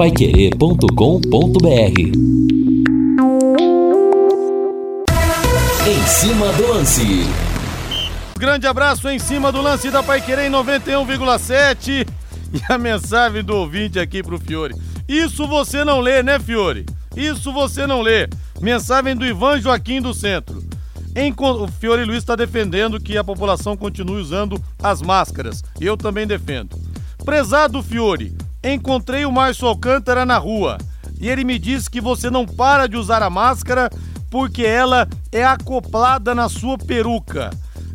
paiquerê.com.br Em cima do lance. Grande abraço em cima do lance da Paiquerê em 91,7 e a mensagem do ouvinte aqui pro Fiore. Isso você não lê, né, Fiore? Isso você não lê. Mensagem do Ivan Joaquim do Centro. Em, o Fiore Luiz está defendendo que a população continue usando as máscaras. Eu também defendo. Prezado Fiore, encontrei o Márcio Alcântara na rua e ele me disse que você não para de usar a máscara porque ela é acoplada na sua peruca.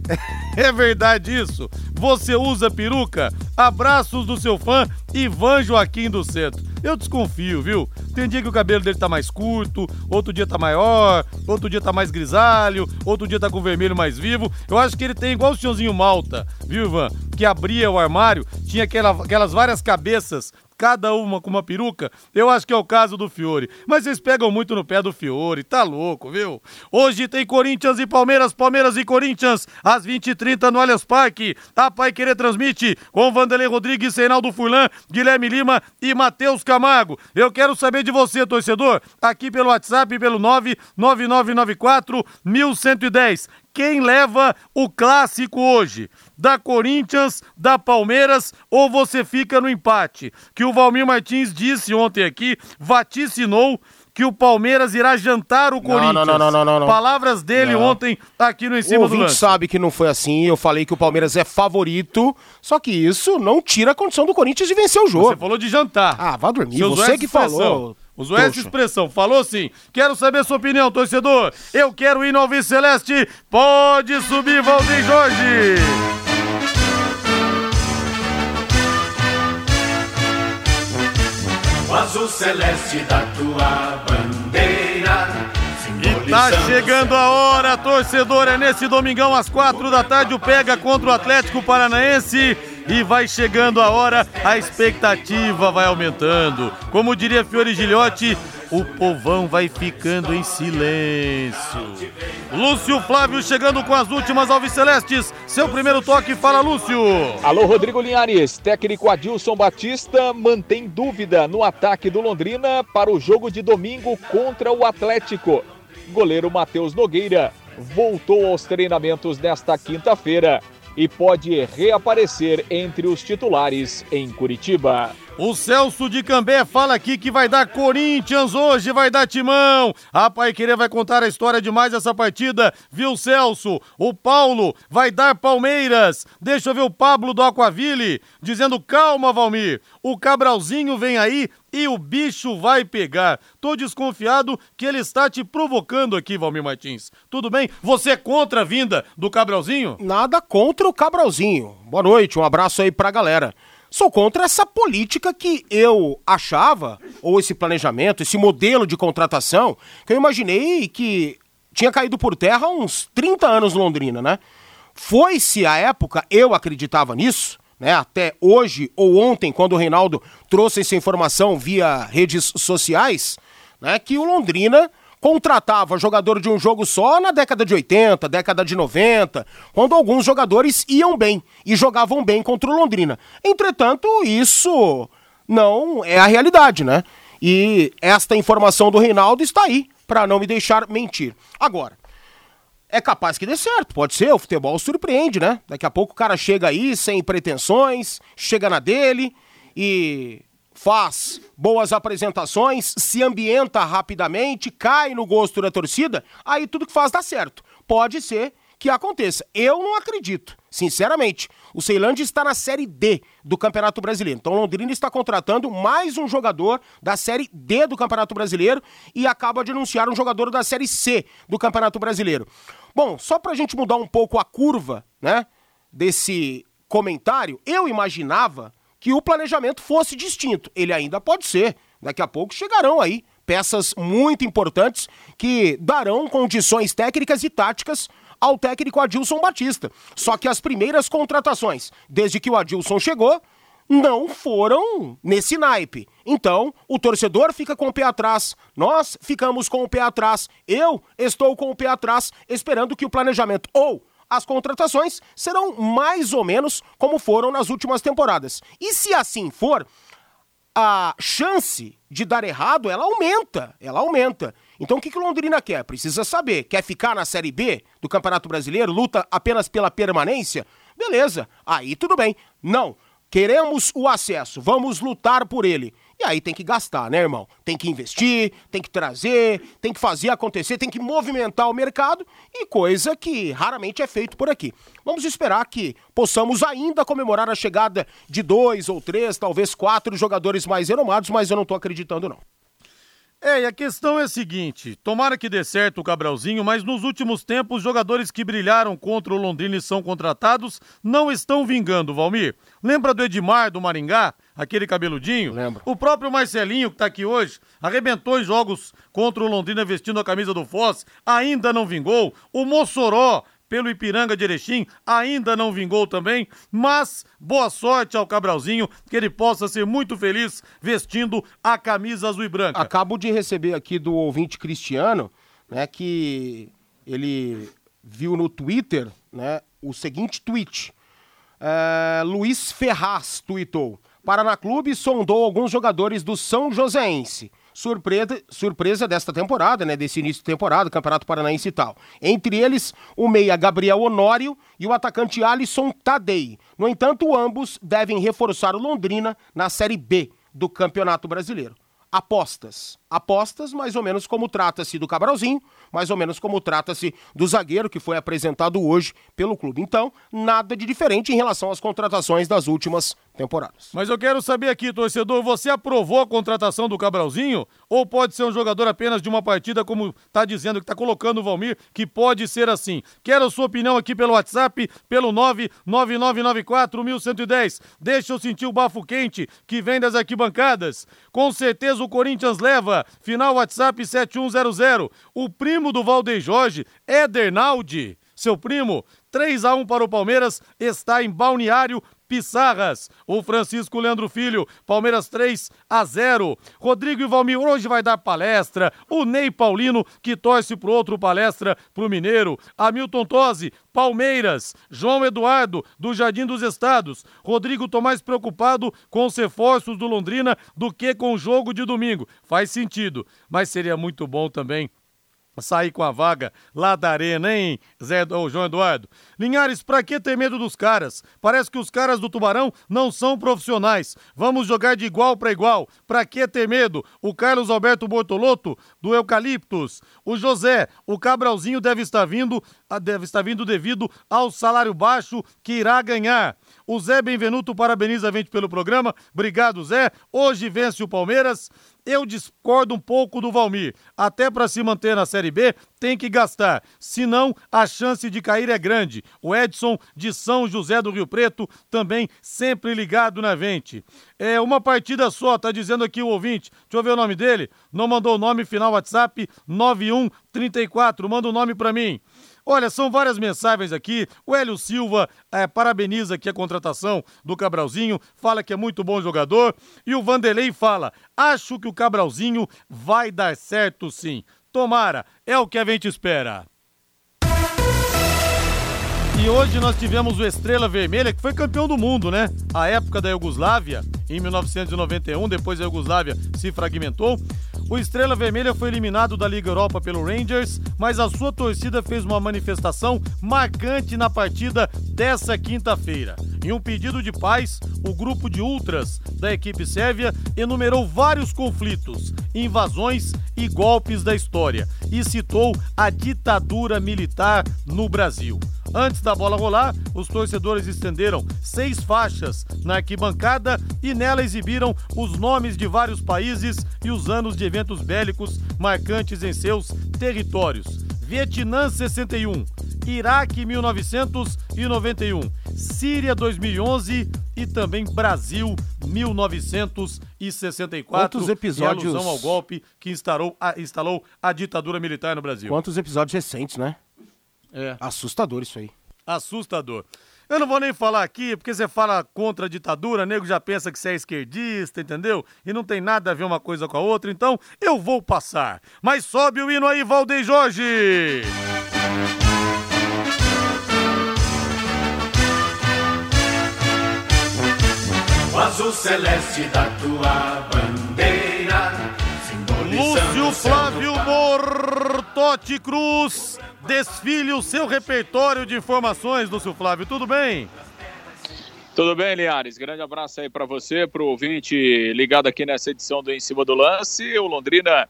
É verdade isso? Você usa peruca? Abraços do seu fã Ivan Joaquim do Centro. Eu desconfio, viu? Tem dia que o cabelo dele tá mais curto, outro dia tá maior, outro dia tá mais grisalho, outro dia tá com vermelho mais vivo. Eu acho que ele tem igual o senhorzinho Malta, viu, Ivan? Que abria o armário, tinha aquela, aquelas várias cabeças cada uma com uma peruca, eu acho que é o caso do Fiore. Mas vocês pegam muito no pé do Fiore, tá louco, viu? Hoje tem Corinthians e Palmeiras, Palmeiras e Corinthians, às 20h30 no Allianz Parque. A Pai Querer transmite com Vanderlei Rodrigues, Reinaldo Furlan, Guilherme Lima e Matheus Camargo. Eu quero saber de você, torcedor, aqui pelo WhatsApp, pelo 99994 1110 quem leva o clássico hoje? Da Corinthians, da Palmeiras ou você fica no empate? Que o Valmir Martins disse ontem aqui, vaticinou que o Palmeiras irá jantar o Corinthians. Não, não, não, não, não. Palavras dele não. ontem aqui no Em Cima o do Lance. sabe que não foi assim, eu falei que o Palmeiras é favorito, só que isso não tira a condição do Corinthians de vencer o jogo. Você falou de jantar. Ah, vá dormir, você, você que falou. Usou essa expressão, falou sim. Quero saber sua opinião, torcedor. Eu quero ir no Alves Celeste. Pode subir, Valdir Jorge. O azul celeste da tua bandeira. E tá chegando a hora, torcedor. É nesse domingão às quatro da tarde. O pega contra o Atlético Paranaense e vai chegando a hora, a expectativa vai aumentando. Como diria Fiore Gilhote, o povão vai ficando em silêncio. Lúcio Flávio chegando com as últimas Alves Celestes. Seu primeiro toque, fala Lúcio. Alô, Rodrigo Linhares. Técnico Adilson Batista mantém dúvida no ataque do Londrina para o jogo de domingo contra o Atlético. Goleiro Matheus Nogueira voltou aos treinamentos nesta quinta-feira e pode reaparecer entre os titulares em Curitiba. O Celso de Cambé fala aqui que vai dar Corinthians hoje, vai dar Timão. A Pai Querer vai contar a história de mais essa partida, viu, Celso? O Paulo vai dar Palmeiras. Deixa eu ver o Pablo do Aquaville dizendo: calma, Valmir. O Cabralzinho vem aí e o bicho vai pegar. Tô desconfiado que ele está te provocando aqui, Valmir Martins. Tudo bem? Você é contra a vinda do Cabralzinho? Nada contra o Cabralzinho. Boa noite, um abraço aí pra galera. Sou contra essa política que eu achava, ou esse planejamento, esse modelo de contratação, que eu imaginei que tinha caído por terra há uns 30 anos Londrina, né? Foi-se a época, eu acreditava nisso, né? Até hoje ou ontem, quando o Reinaldo trouxe essa informação via redes sociais, né? Que o Londrina contratava jogador de um jogo só na década de 80, década de 90, quando alguns jogadores iam bem e jogavam bem contra o Londrina. Entretanto, isso não é a realidade, né? E esta informação do Reinaldo está aí para não me deixar mentir. Agora, é capaz que dê certo, pode ser, o futebol surpreende, né? Daqui a pouco o cara chega aí sem pretensões, chega na dele e faz boas apresentações, se ambienta rapidamente, cai no gosto da torcida, aí tudo que faz dá certo. Pode ser que aconteça. Eu não acredito, sinceramente. O Ceilândia está na Série D do Campeonato Brasileiro. Então, Londrina está contratando mais um jogador da Série D do Campeonato Brasileiro e acaba de anunciar um jogador da Série C do Campeonato Brasileiro. Bom, só para a gente mudar um pouco a curva, né, desse comentário, eu imaginava que o planejamento fosse distinto. Ele ainda pode ser. Daqui a pouco chegarão aí peças muito importantes que darão condições técnicas e táticas ao técnico Adilson Batista. Só que as primeiras contratações, desde que o Adilson chegou, não foram nesse naipe. Então, o torcedor fica com o pé atrás, nós ficamos com o pé atrás, eu estou com o pé atrás, esperando que o planejamento ou as contratações serão mais ou menos como foram nas últimas temporadas. E se assim for, a chance de dar errado, ela aumenta, ela aumenta. Então o que, que Londrina quer? Precisa saber. Quer ficar na Série B do Campeonato Brasileiro? Luta apenas pela permanência? Beleza, aí tudo bem. Não, queremos o acesso, vamos lutar por ele. E aí tem que gastar, né, irmão? Tem que investir, tem que trazer, tem que fazer acontecer, tem que movimentar o mercado e coisa que raramente é feito por aqui. Vamos esperar que possamos ainda comemorar a chegada de dois ou três, talvez quatro jogadores mais renomados, mas eu não tô acreditando não. É, e a questão é a seguinte: tomara que dê certo o Cabralzinho, mas nos últimos tempos, jogadores que brilharam contra o Londrina e são contratados não estão vingando, Valmir. Lembra do Edmar do Maringá? Aquele cabeludinho? Lembro. O próprio Marcelinho, que tá aqui hoje, arrebentou em jogos contra o Londrina vestindo a camisa do Foz, ainda não vingou. O Mossoró pelo Ipiranga de Erechim, ainda não vingou também, mas boa sorte ao Cabralzinho, que ele possa ser muito feliz vestindo a camisa azul e branca. Acabo de receber aqui do ouvinte Cristiano, né, que ele viu no Twitter, né, o seguinte tweet. É, Luiz Ferraz tweetou: Paraná Clube sondou alguns jogadores do São Joséense surpresa, surpresa desta temporada, né? Desse início de temporada, Campeonato Paranaense e tal. Entre eles, o meia Gabriel Honório e o atacante Alisson Tadei. No entanto, ambos devem reforçar o Londrina na Série B do Campeonato Brasileiro. Apostas. Apostas, mais ou menos como trata-se do Cabralzinho, mais ou menos como trata-se do zagueiro que foi apresentado hoje pelo clube. Então, nada de diferente em relação às contratações das últimas temporadas. Mas eu quero saber aqui, torcedor, você aprovou a contratação do Cabralzinho? Ou pode ser um jogador apenas de uma partida, como está dizendo, que está colocando o Valmir, que pode ser assim? Quero a sua opinião aqui pelo WhatsApp, pelo 99994-1110. Deixa eu sentir o bafo quente que vem das arquibancadas. Com certeza o Corinthians leva. Final WhatsApp 7100. O primo do Valdeir Jorge, Éder Naldi, seu primo, 3 a 1 para o Palmeiras, está em Balneário Pissarras. O Francisco Leandro Filho, Palmeiras 3 a 0. Rodrigo e Valmir hoje vai dar palestra. O Ney Paulino, que torce pro outro palestra pro Mineiro. Hamilton Tosi, Palmeiras. João Eduardo, do Jardim dos Estados. Rodrigo, tô mais preocupado com os reforços do Londrina do que com o jogo de domingo. Faz sentido, mas seria muito bom também sair com a vaga lá da arena, hein, Zé ou João Eduardo? Linhares, pra que ter medo dos caras? Parece que os caras do Tubarão não são profissionais. Vamos jogar de igual para igual. Pra que ter medo? O Carlos Alberto Bortolotto, do Eucaliptus. O José, o Cabralzinho deve estar vindo, ah, deve estar vindo devido ao salário baixo que irá ganhar. O Zé Benvenuto parabeniza a gente pelo programa. Obrigado, Zé. Hoje vence o Palmeiras. Eu discordo um pouco do Valmir. Até para se manter na Série B, tem que gastar. Senão, a chance de cair é grande. O Edson de São José do Rio Preto também sempre ligado na vente. É uma partida só, tá dizendo aqui o ouvinte. Deixa eu ver o nome dele. Não mandou o nome final WhatsApp 9134. Manda o nome para mim. Olha, são várias mensagens aqui. O Hélio Silva é, parabeniza aqui a contratação do Cabralzinho, fala que é muito bom jogador. E o Vanderlei fala: acho que o Cabralzinho vai dar certo sim. Tomara, é o que a gente espera. E hoje nós tivemos o Estrela Vermelha, que foi campeão do mundo, né? A época da Iugoslávia, em 1991, depois a Iugoslávia se fragmentou. O Estrela Vermelha foi eliminado da Liga Europa pelo Rangers, mas a sua torcida fez uma manifestação marcante na partida dessa quinta-feira. Em um pedido de paz, o grupo de ultras da equipe sérvia enumerou vários conflitos, invasões e golpes da história e citou a ditadura militar no Brasil. Antes da bola rolar, os torcedores estenderam seis faixas na arquibancada e nela exibiram os nomes de vários países e os anos de eventos bélicos marcantes em seus territórios. Vietnã 61, Iraque 1991, Síria 2011 e também Brasil 1964. Quantos episódios em alusão ao golpe que instalou a, instalou a ditadura militar no Brasil. Quantos episódios recentes, né? É. Assustador isso aí. Assustador. Eu não vou nem falar aqui, porque você fala contra a ditadura, nego já pensa que você é esquerdista, entendeu? E não tem nada a ver uma coisa com a outra, então eu vou passar. Mas sobe o hino aí, Valdeir Jorge! azul celeste da tua bandeira. Lúcio Flávio Mortotti Cruz, desfile o seu repertório de informações, Lúcio Flávio, tudo bem? Tudo bem, Linhares? Grande abraço aí para você, para o ouvinte ligado aqui nessa edição do Em Cima do Lance. O Londrina,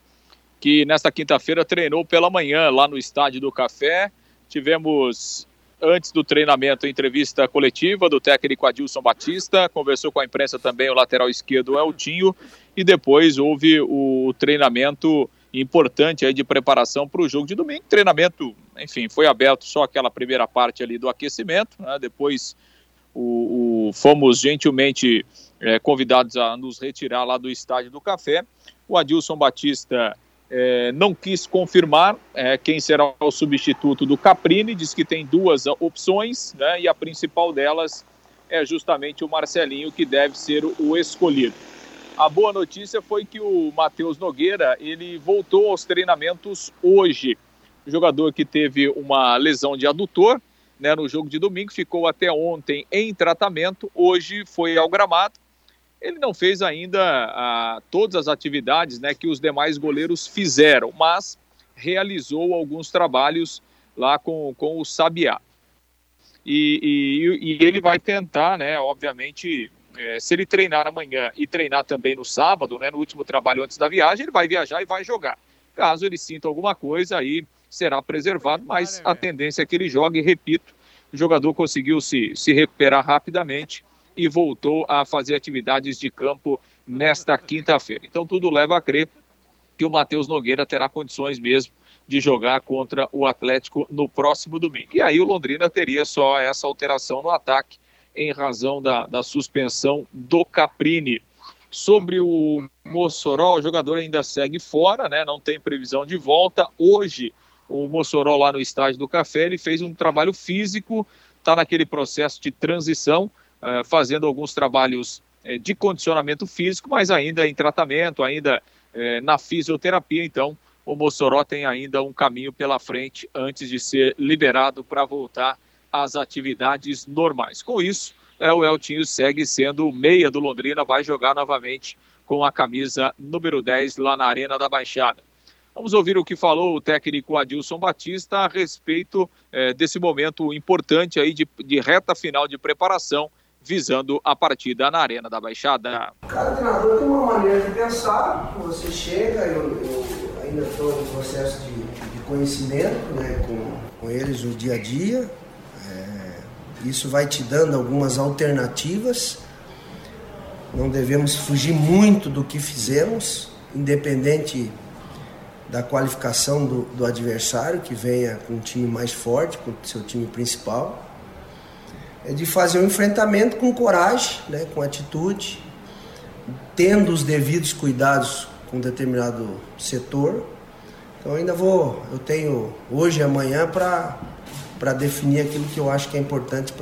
que nesta quinta-feira treinou pela manhã lá no Estádio do Café. Tivemos, antes do treinamento, entrevista coletiva do técnico Adilson Batista. Conversou com a imprensa também o lateral esquerdo Eltinho. E depois houve o treinamento importante aí de preparação para o jogo de domingo. Treinamento, enfim, foi aberto só aquela primeira parte ali do aquecimento, né? depois o, o, fomos gentilmente é, convidados a nos retirar lá do estádio do Café. O Adilson Batista é, não quis confirmar é, quem será o substituto do Caprini, diz que tem duas opções, né, e a principal delas é justamente o Marcelinho, que deve ser o escolhido. A boa notícia foi que o Matheus Nogueira ele voltou aos treinamentos hoje. O jogador que teve uma lesão de adutor, né, no jogo de domingo, ficou até ontem em tratamento, hoje foi ao gramado. Ele não fez ainda ah, todas as atividades né, que os demais goleiros fizeram, mas realizou alguns trabalhos lá com, com o Sabiá. E, e, e ele vai tentar, né, obviamente, é, se ele treinar amanhã e treinar também no sábado, né, no último trabalho antes da viagem, ele vai viajar e vai jogar. Caso ele sinta alguma coisa, aí será preservado, mas a tendência é que ele jogue, repito, o jogador conseguiu se, se recuperar rapidamente e voltou a fazer atividades de campo nesta quinta-feira. Então tudo leva a crer que o Matheus Nogueira terá condições mesmo de jogar contra o Atlético no próximo domingo. E aí o Londrina teria só essa alteração no ataque em razão da, da suspensão do Caprini. Sobre o Mossoró, o jogador ainda segue fora, né? não tem previsão de volta. Hoje, o Mossoró lá no estádio do Café, ele fez um trabalho físico, está naquele processo de transição, uh, fazendo alguns trabalhos uh, de condicionamento físico, mas ainda em tratamento, ainda uh, na fisioterapia, então o Mossoró tem ainda um caminho pela frente antes de ser liberado para voltar às atividades normais. Com isso, o Eltinho segue sendo o meia do Londrina, vai jogar novamente com a camisa número 10 lá na Arena da Baixada. Vamos ouvir o que falou o técnico Adilson Batista a respeito é, desse momento importante aí de, de reta final de preparação visando a partida na Arena da Baixada. Cada treinador tem uma maneira de pensar, você chega, eu, eu ainda estou no processo de, de conhecimento né, com, com, eles o dia a dia, é, isso vai te dando algumas alternativas, não devemos fugir muito do que fizemos, independente da qualificação do, do adversário, que venha com um time mais forte, com o seu time principal. É de fazer o um enfrentamento com coragem, né, com atitude, tendo os devidos cuidados com determinado setor. Então ainda vou, eu tenho hoje e amanhã para definir aquilo que eu acho que é importante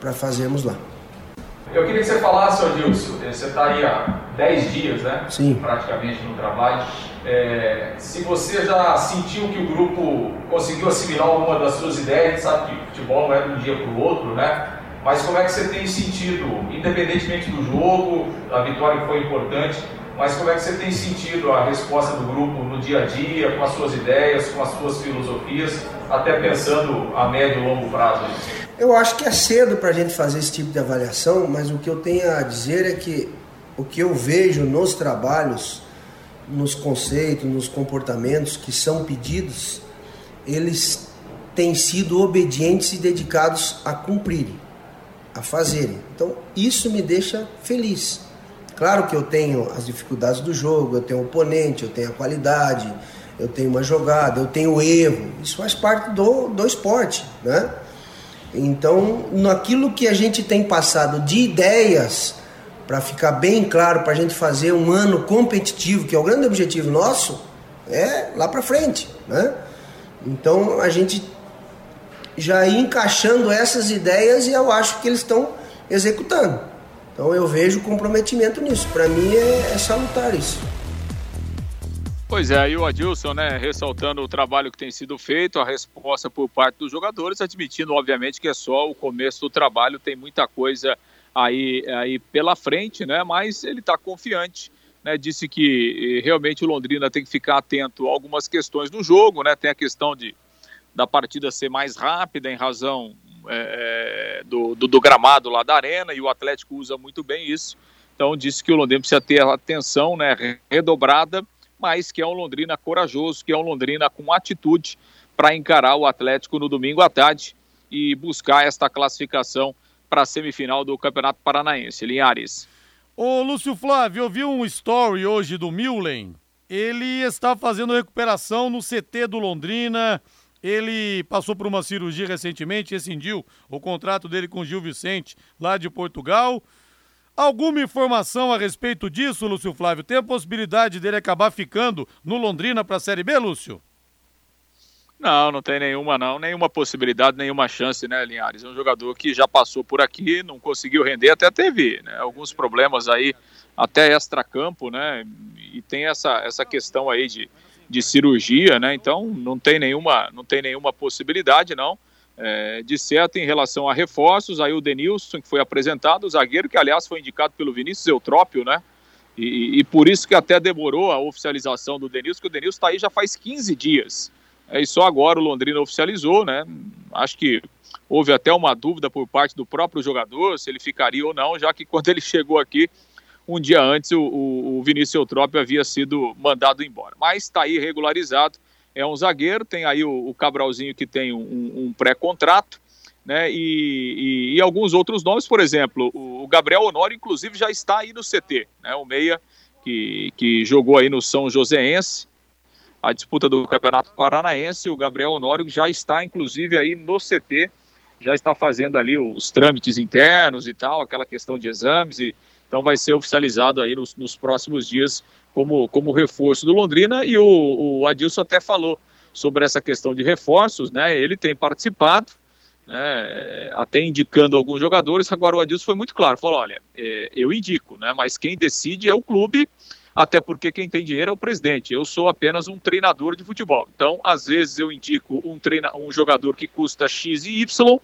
para fazermos lá. Eu queria que você falasse, Adilson, você está aí há 10 dias, né? Sim. Praticamente no trabalho. É, se você já sentiu que o grupo conseguiu assimilar alguma das suas ideias, sabe que futebol não é de um dia para o outro, né? Mas como é que você tem sentido, independentemente do jogo, a vitória que foi importante, mas como é que você tem sentido a resposta do grupo no dia a dia, com as suas ideias, com as suas filosofias, até pensando a médio e longo prazo? Eu acho que é cedo para a gente fazer esse tipo de avaliação, mas o que eu tenho a dizer é que o que eu vejo nos trabalhos, nos conceitos, nos comportamentos que são pedidos, eles têm sido obedientes e dedicados a cumprirem, a fazerem. Então, isso me deixa feliz. Claro que eu tenho as dificuldades do jogo, eu tenho o oponente, eu tenho a qualidade, eu tenho uma jogada, eu tenho o erro. Isso faz parte do, do esporte, né? Então, naquilo que a gente tem passado de ideias, para ficar bem claro, para a gente fazer um ano competitivo, que é o grande objetivo nosso, é lá para frente, né? Então, a gente já ir encaixando essas ideias e eu acho que eles estão executando. Então, eu vejo comprometimento nisso. Para mim, é, é salutar isso. Pois é, e o Adilson, né, ressaltando o trabalho que tem sido feito, a resposta por parte dos jogadores, admitindo, obviamente, que é só o começo do trabalho, tem muita coisa aí, aí pela frente, né? Mas ele está confiante. Né, disse que realmente o Londrina tem que ficar atento a algumas questões do jogo, né? Tem a questão de da partida ser mais rápida em razão é, do, do, do, gramado lá da arena e o Atlético usa muito bem isso. Então disse que o Londrina precisa ter atenção né, redobrada, mas que é um Londrina corajoso, que é um Londrina com atitude para encarar o Atlético no domingo à tarde e buscar esta classificação para a semifinal do Campeonato Paranaense. Linhares. Ô Lúcio Flávio, eu vi um story hoje do Millen. Ele está fazendo recuperação no CT do Londrina. Ele passou por uma cirurgia recentemente, rescindiu o contrato dele com Gil Vicente, lá de Portugal. Alguma informação a respeito disso, Lúcio Flávio? Tem a possibilidade dele acabar ficando no Londrina para a Série B, Lúcio? Não, não tem nenhuma não, nenhuma possibilidade, nenhuma chance, né, Linhares? É um jogador que já passou por aqui, não conseguiu render, até teve né, alguns problemas aí, até extra-campo, né? E tem essa, essa questão aí de, de cirurgia, né? Então não tem nenhuma, não tem nenhuma possibilidade, não. É, de certo em relação a reforços, aí o Denilson, que foi apresentado, o zagueiro, que aliás foi indicado pelo Vinícius Eutrópio, né? E, e por isso que até demorou a oficialização do Denilson, que o Denilson está aí já faz 15 dias. É, e só agora o Londrina oficializou, né? Acho que houve até uma dúvida por parte do próprio jogador se ele ficaria ou não, já que quando ele chegou aqui, um dia antes, o, o, Vinícius Eutrópio havia sido mandado embora. Mas está aí regularizado é um zagueiro, tem aí o, o Cabralzinho que tem um, um pré-contrato, né? E, e, e, alguns outros nomes, por exemplo, o, Gabriel Honório, inclusive, já está aí no CT, né? O Meia, que, que jogou aí no São Joséense, a disputa do Campeonato Paranaense, o Gabriel Honório já está, inclusive, aí no CT, já está fazendo ali os trâmites internos e tal, aquela questão de exames, e, então vai ser oficializado aí nos, nos próximos dias como, como reforço do Londrina e o, o Adilson até falou sobre essa questão de reforços, né? Ele tem participado, né? Até indicando alguns jogadores. Agora o Adilson foi muito claro, falou: olha, é, eu indico, né? Mas quem decide é o clube, até porque quem tem dinheiro é o presidente. Eu sou apenas um treinador de futebol. Então, às vezes eu indico um, treina, um jogador que custa X e Y,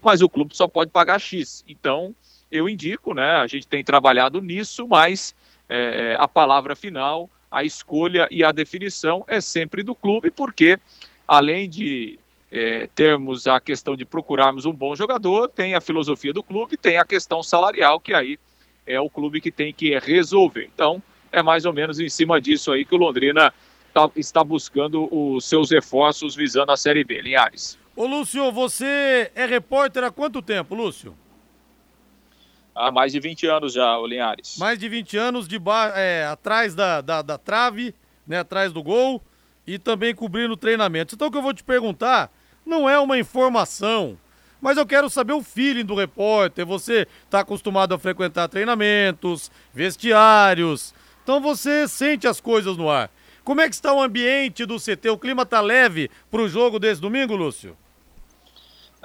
mas o clube só pode pagar X. Então, eu indico, né? A gente tem trabalhado nisso, mas é, é, a palavra final, a escolha e a definição é sempre do clube, porque além de é, termos a questão de procurarmos um bom jogador, tem a filosofia do clube, tem a questão salarial, que aí é o clube que tem que resolver. Então, é mais ou menos em cima disso aí que o Londrina tá, está buscando os seus reforços visando a Série B. Linhares. Ô Lúcio, você é repórter há quanto tempo, Lúcio? Há mais de 20 anos já, o Linhares. Mais de 20 anos de é, atrás da, da, da, trave, né, atrás do gol e também cobrindo treinamentos. Então o que eu vou te perguntar não é uma informação, mas eu quero saber o feeling do repórter. Você está acostumado a frequentar treinamentos, vestiários, então você sente as coisas no ar. Como é que está o ambiente do CT? O clima está leve para o jogo desse domingo, Lúcio?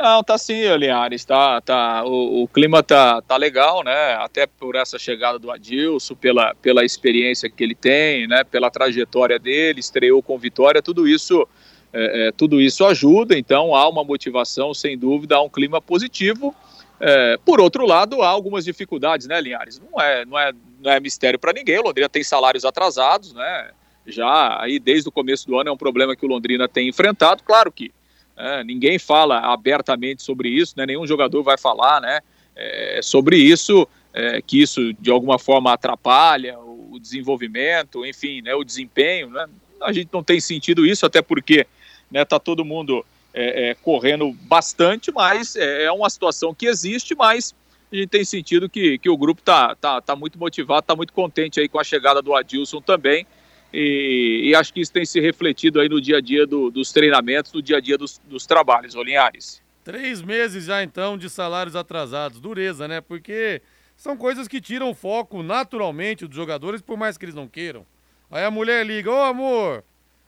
Não, tá sim, Linhares, tá, tá, o, o, clima tá, tá legal, né, até por essa chegada do Adilson, pela, pela experiência que ele tem, né, pela trajetória dele, estreou com vitória, tudo isso, é, é, tudo isso ajuda, então há uma motivação, sem dúvida, há um clima positivo, é, por outro lado, há algumas dificuldades, né, Linhares, não é, não é, não é mistério para ninguém, o Londrina tem salários atrasados, né, já aí desde o começo do ano é um problema que o Londrina tem enfrentado, claro que é, ninguém fala abertamente sobre isso, né? nenhum jogador vai falar né? É, sobre isso, é, que isso de alguma forma atrapalha o, desenvolvimento, enfim, né? o desempenho. Né? A gente não tem sentido isso, até porque né, tá todo mundo é, é, correndo bastante, mas é, é uma situação que existe, mas a gente tem sentido que, que o grupo está tá, tá muito motivado, está muito contente aí com a chegada do Adilson também. E, e, acho que isso tem se refletido aí no dia a dia do, dos treinamentos, no dia a dia dos, dos trabalhos, Olinhares. Três meses já então de salários atrasados, dureza, né? Porque são coisas que tiram foco naturalmente dos jogadores, por mais que eles não queiram. Aí a mulher liga, ô amor,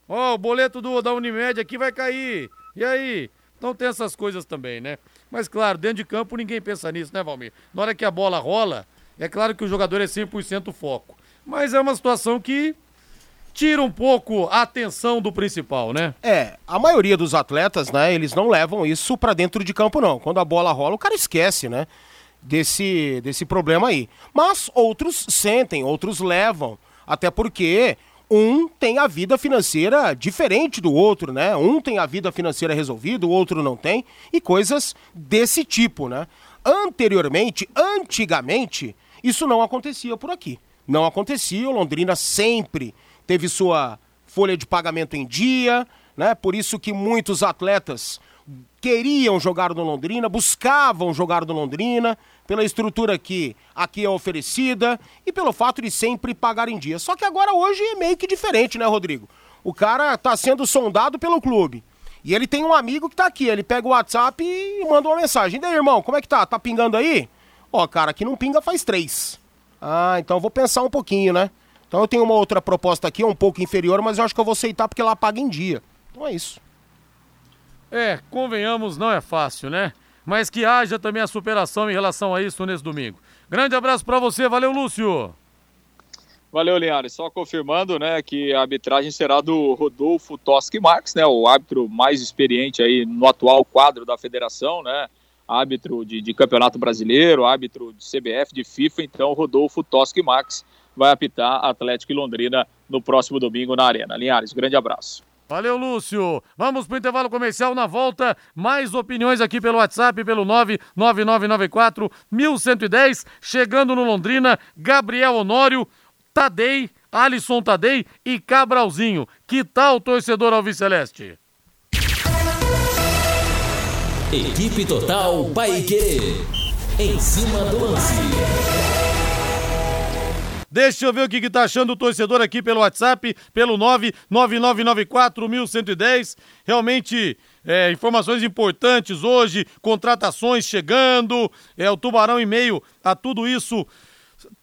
ó, o boleto do, da Unimed aqui vai cair. E aí? Então tem essas coisas também, né? Mas claro, dentro de campo ninguém pensa nisso, né, Valmir? Na hora que a bola rola, é claro que o jogador é 100% foco. Mas é uma situação que tira um pouco a atenção do principal, né? É, a maioria dos atletas, né, eles não levam isso para dentro de campo não. Quando a bola rola, o cara esquece, né? desse, desse problema aí. Mas outros sentem, outros levam. Até porque um tem a vida financeira diferente do outro, né? Um tem a vida financeira resolvida, o outro não tem, e coisas desse tipo, né? Anteriormente, antigamente, isso não acontecia por aqui. Não acontecia, o Londrina sempre teve sua folha de pagamento em dia, né? Por isso que muitos atletas queriam jogar no Londrina, buscavam jogar no Londrina, pela estrutura que aqui é oferecida e pelo fato de sempre pagar em dia. Só que agora hoje é meio que diferente, né, Rodrigo? O cara tá sendo sondado pelo clube. E ele tem um amigo que tá aqui, ele pega o WhatsApp e manda uma mensagem. E daí, irmão, como é que tá? Tá pingando aí? Ó, cara, aqui não pinga faz três. Ah, então vou pensar um pouquinho, né? Então eu tenho uma outra proposta aqui, um pouco inferior, mas eu acho que eu vou aceitar porque ela paga em dia. Então é isso. É, convenhamos, não é fácil, né? Mas que haja também a superação em relação a isso nesse domingo. Grande abraço para você, valeu, Lúcio. Valeu, Linhares. Só confirmando, né, que a arbitragem será do Rodolfo Toschi Marques, né, o árbitro mais experiente aí no atual quadro da federação, né, árbitro de, de Campeonato Brasileiro, árbitro de CBF, de FIFA, então Rodolfo Toschi Marques vai apitar Atlético e Londrina no próximo domingo na Arena. Linhares, grande abraço. Valeu, Lúcio. Vamos para o intervalo comercial na volta. Mais opiniões aqui pelo WhatsApp, pelo 99994 1110. Chegando no Londrina, Gabriel Honório. Tadei, Alisson Tadei e Cabralzinho. Que tal, torcedor Alviceleste? Equipe Total Paique. Em cima do lance. Deixa eu ver o que, que tá achando o torcedor aqui pelo WhatsApp, pelo 99994-1110. Realmente, é, informações importantes hoje, contratações chegando, é o Tubarão em meio a tudo isso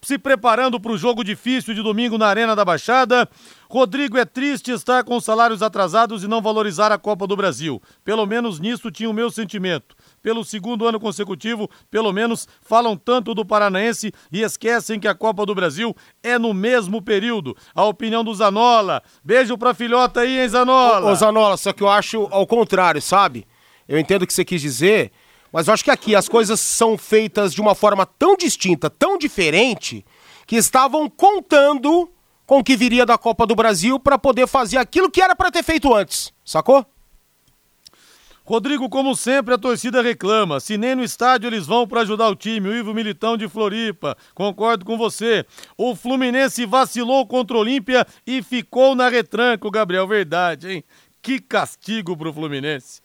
se preparando para o jogo difícil de domingo na Arena da Baixada. Rodrigo é triste estar com salários atrasados e não valorizar a Copa do Brasil. Pelo menos nisso tinha o meu sentimento. Pelo segundo ano consecutivo, pelo menos falam tanto do Paranaense e esquecem que a Copa do Brasil é no mesmo período. A opinião do Zanola. Beijo pra filhota aí, hein, Zanola? Ô, ô Zanola, só que eu acho ao contrário, sabe? Eu entendo o que você quis dizer, mas eu acho que aqui as coisas são feitas de uma forma tão distinta, tão diferente, que estavam contando com o que viria da Copa do Brasil para poder fazer aquilo que era para ter feito antes, sacou? Rodrigo, como sempre, a torcida reclama. Se nem no estádio eles vão para ajudar o time. O Ivo Militão de Floripa. Concordo com você. O Fluminense vacilou contra o Olímpia e ficou na retranca, Gabriel. Verdade, hein? Que castigo pro Fluminense.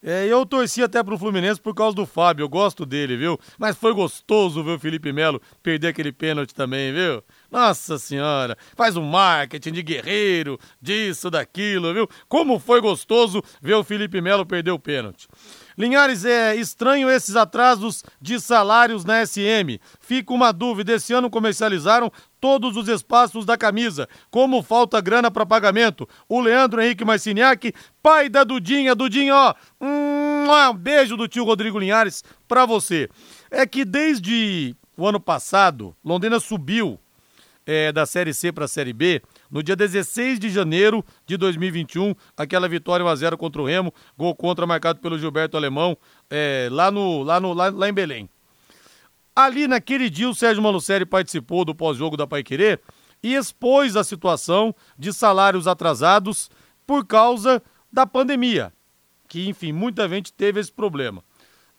É, eu torci até pro Fluminense por causa do Fábio, eu gosto dele, viu? Mas foi gostoso ver o Felipe Melo perder aquele pênalti também, viu? Nossa senhora, faz um marketing de guerreiro, disso, daquilo, viu? Como foi gostoso ver o Felipe Melo perder o pênalti. Linhares, é estranho esses atrasos de salários na SM. Fica uma dúvida, esse ano comercializaram todos os espaços da camisa. Como falta grana para pagamento? O Leandro Henrique Marciniak, pai da Dudinha, Dudinha, ó, um beijo do tio Rodrigo Linhares para você. É que desde o ano passado, Londrina subiu é, da Série C para a Série B, no dia 16 de janeiro de 2021, aquela vitória 1x0 contra o Remo, gol contra marcado pelo Gilberto Alemão, é, lá, no, lá, no, lá, lá em Belém. Ali naquele dia o Sérgio Malucelli participou do pós-jogo da Paiquerê e expôs a situação de salários atrasados por causa da pandemia, que enfim, muita gente teve esse problema.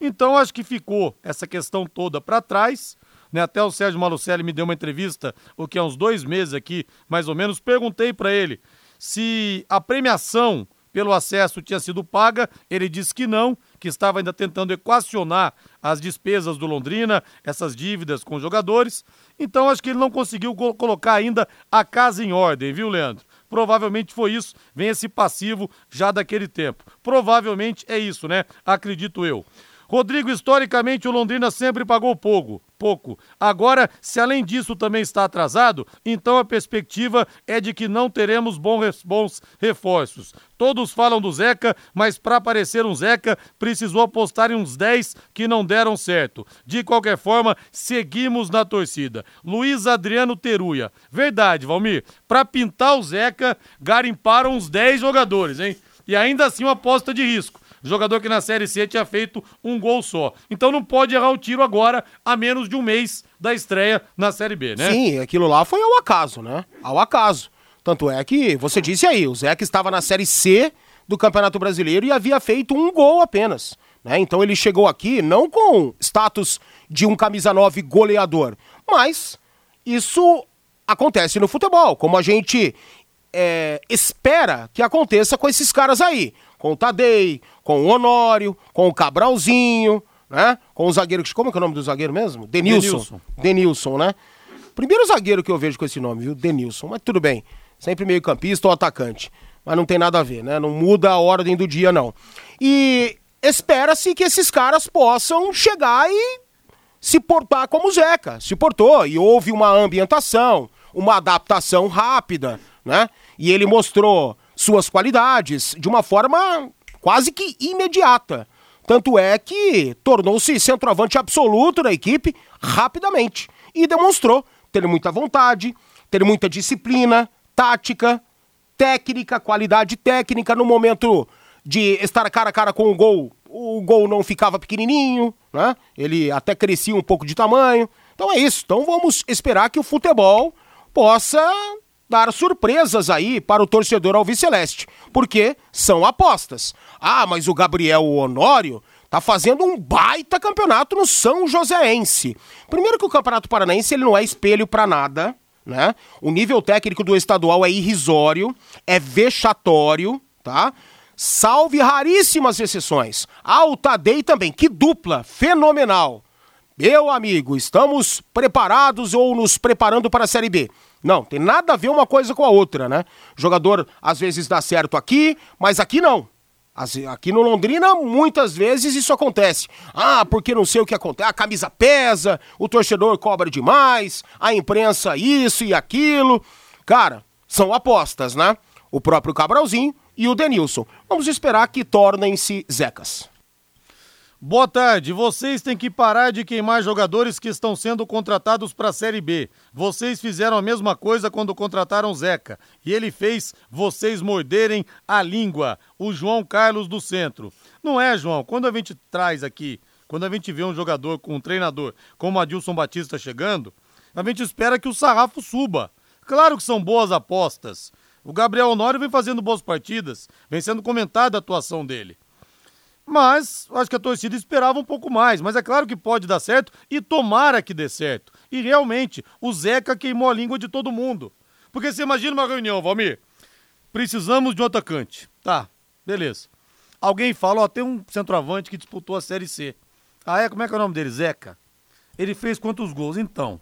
Então acho que ficou essa questão toda para trás né? Até o Sérgio Malucelli me deu uma entrevista, o que há uns dois meses aqui, mais ou menos, perguntei para ele se a premiação pelo acesso tinha sido paga, ele disse que não, que estava ainda tentando equacionar as despesas do Londrina, essas dívidas com jogadores. Então acho que ele não conseguiu colocar ainda a casa em ordem, viu, Leandro? Provavelmente foi isso, vem esse passivo já daquele tempo. Provavelmente é isso, né? Acredito eu. Rodrigo, historicamente o Londrina sempre pagou pouco. Pouco. Agora, se além disso também está atrasado, então a perspectiva é de que não teremos bons, reforços. Todos falam do Zeca, mas para aparecer um Zeca, precisou apostar em uns 10 que não deram certo. De qualquer forma, seguimos na torcida. Luiz Adriano Teruia. Verdade, Valmir. Para pintar o Zeca, garimparam uns 10 jogadores, hein? E ainda assim uma aposta de risco Jogador que na Série C tinha feito um gol só. Então não pode errar o tiro agora, a menos de um mês da estreia na Série B, né? Sim, aquilo lá foi ao acaso, né? Ao acaso. Tanto é que, você disse aí, o Zeca estava na Série C do Campeonato Brasileiro e havia feito um gol apenas. Né? Então ele chegou aqui não com status de um camisa 9 goleador, mas isso acontece no futebol, como a gente é, espera que aconteça com esses caras aí. Com o Tadei, com o Honório, com o Cabralzinho, né? Com o zagueiro. Como é, que é o nome do zagueiro mesmo? Denilson. Denilson, Denilson né? Primeiro zagueiro que eu vejo com esse nome, viu? Denilson. Mas tudo bem. Sempre meio campista ou atacante. Mas não tem nada a ver, né? Não muda a ordem do dia, não. E espera-se que esses caras possam chegar e se portar como o Zeca se portou. E houve uma ambientação, uma adaptação rápida, né? E ele mostrou suas qualidades de uma forma quase que imediata. Tanto é que tornou-se centroavante absoluto da equipe rapidamente e demonstrou ter muita vontade, ter muita disciplina, tática, técnica, qualidade técnica no momento de estar cara a cara com o gol. O gol não ficava pequenininho, né? Ele até crescia um pouco de tamanho. Então é isso. Então vamos esperar que o futebol possa dar surpresas aí para o torcedor alviceleste, porque são apostas. Ah, mas o Gabriel Honório tá fazendo um baita campeonato no São Joséense. Primeiro que o Campeonato Paranaense ele não é espelho para nada, né? O nível técnico do estadual é irrisório, é vexatório, tá? Salve raríssimas exceções. Ah, o Tadei também, que dupla fenomenal. Meu amigo, estamos preparados ou nos preparando para a Série B? Não, tem nada a ver uma coisa com a outra, né? jogador às vezes dá certo aqui, mas aqui não. Aqui no Londrina, muitas vezes isso acontece. Ah, porque não sei o que acontece. A camisa pesa, o torcedor cobra demais, a imprensa isso e aquilo. Cara, são apostas, né? O próprio Cabralzinho e o Denilson. Vamos esperar que tornem-se Zecas. Boa tarde. Vocês têm que parar de queimar jogadores que estão sendo contratados para a Série B. Vocês fizeram a mesma coisa quando contrataram Zeca. E ele fez vocês morderem a língua. O João Carlos do Centro. Não é, João? Quando a gente traz aqui, quando a gente vê um jogador com um treinador como Adilson Batista chegando, a gente espera que o sarrafo suba. Claro que são boas apostas. O Gabriel Honório vem fazendo boas partidas, vem sendo comentada a atuação dele. Mas acho que a torcida esperava um pouco mais. Mas é claro que pode dar certo e tomara que dê certo. E realmente, o Zeca queimou a língua de todo mundo. Porque você imagina uma reunião, Valmir. Precisamos de um atacante. Tá, beleza. Alguém fala, ó, tem um centroavante que disputou a Série C. Ah, é? Como é que é o nome dele? Zeca. Ele fez quantos gols? Então,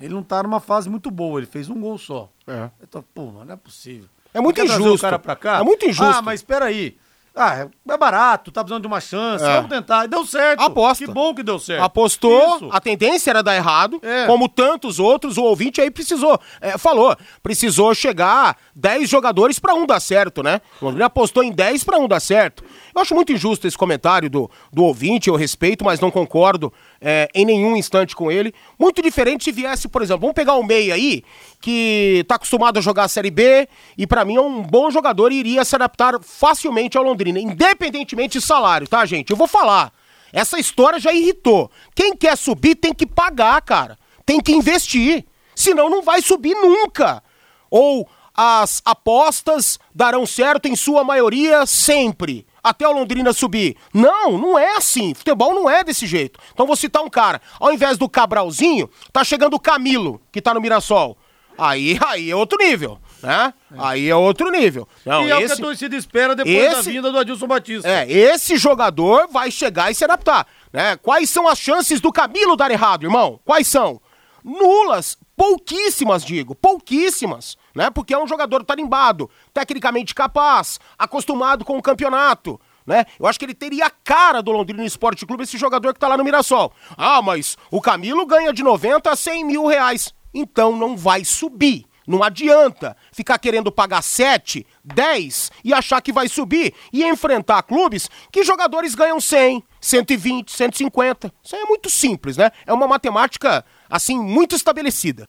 ele não tá numa fase muito boa, ele fez um gol só. É. Então, pô, não é possível. É muito injusto. O cara pra cá? É muito injusto. Ah, mas espera aí. Ah, é barato, tá precisando de uma chance, é. vamos tentar. Deu certo. Aposta. Que bom que deu certo. Apostou, Isso. a tendência era dar errado, é. como tantos outros, o ouvinte aí precisou, é, falou, precisou chegar 10 jogadores para um dar certo, né? O Londrina apostou em 10 para um dar certo. Eu acho muito injusto esse comentário do, do ouvinte, eu respeito, mas não concordo é, em nenhum instante com ele. Muito diferente se viesse, por exemplo, vamos pegar o meia aí, que tá acostumado a jogar a Série B e para mim é um bom jogador e iria se adaptar facilmente ao Londrina, independentemente de salário, tá, gente? Eu vou falar. Essa história já irritou. Quem quer subir tem que pagar, cara. Tem que investir. Senão não vai subir nunca. Ou as apostas darão certo em sua maioria sempre até o Londrina subir. Não, não é assim. Futebol não é desse jeito. Então vou citar um cara. Ao invés do Cabralzinho, tá chegando o Camilo, que tá no Mirassol. Aí, aí é outro nível, né? É. Aí é outro nível. Não, e é esse, o que a torcida espera depois esse, da vinda do Adilson Batista. É, esse jogador vai chegar e se adaptar. Né? Quais são as chances do Camilo dar errado, irmão? Quais são? Nulas, pouquíssimas, digo, pouquíssimas né? Porque é um jogador tarimbado, tecnicamente capaz, acostumado com o campeonato. Né? Eu acho que ele teria a cara do Londrina Esporte Clube, esse jogador que tá lá no Mirassol. Ah, mas o Camilo ganha de 90 a 100 mil reais. Então não vai subir. Não adianta ficar querendo pagar 7, 10 e achar que vai subir e enfrentar clubes que jogadores ganham 100, 120, 150. Isso é muito simples, né? É uma matemática, assim, muito estabelecida.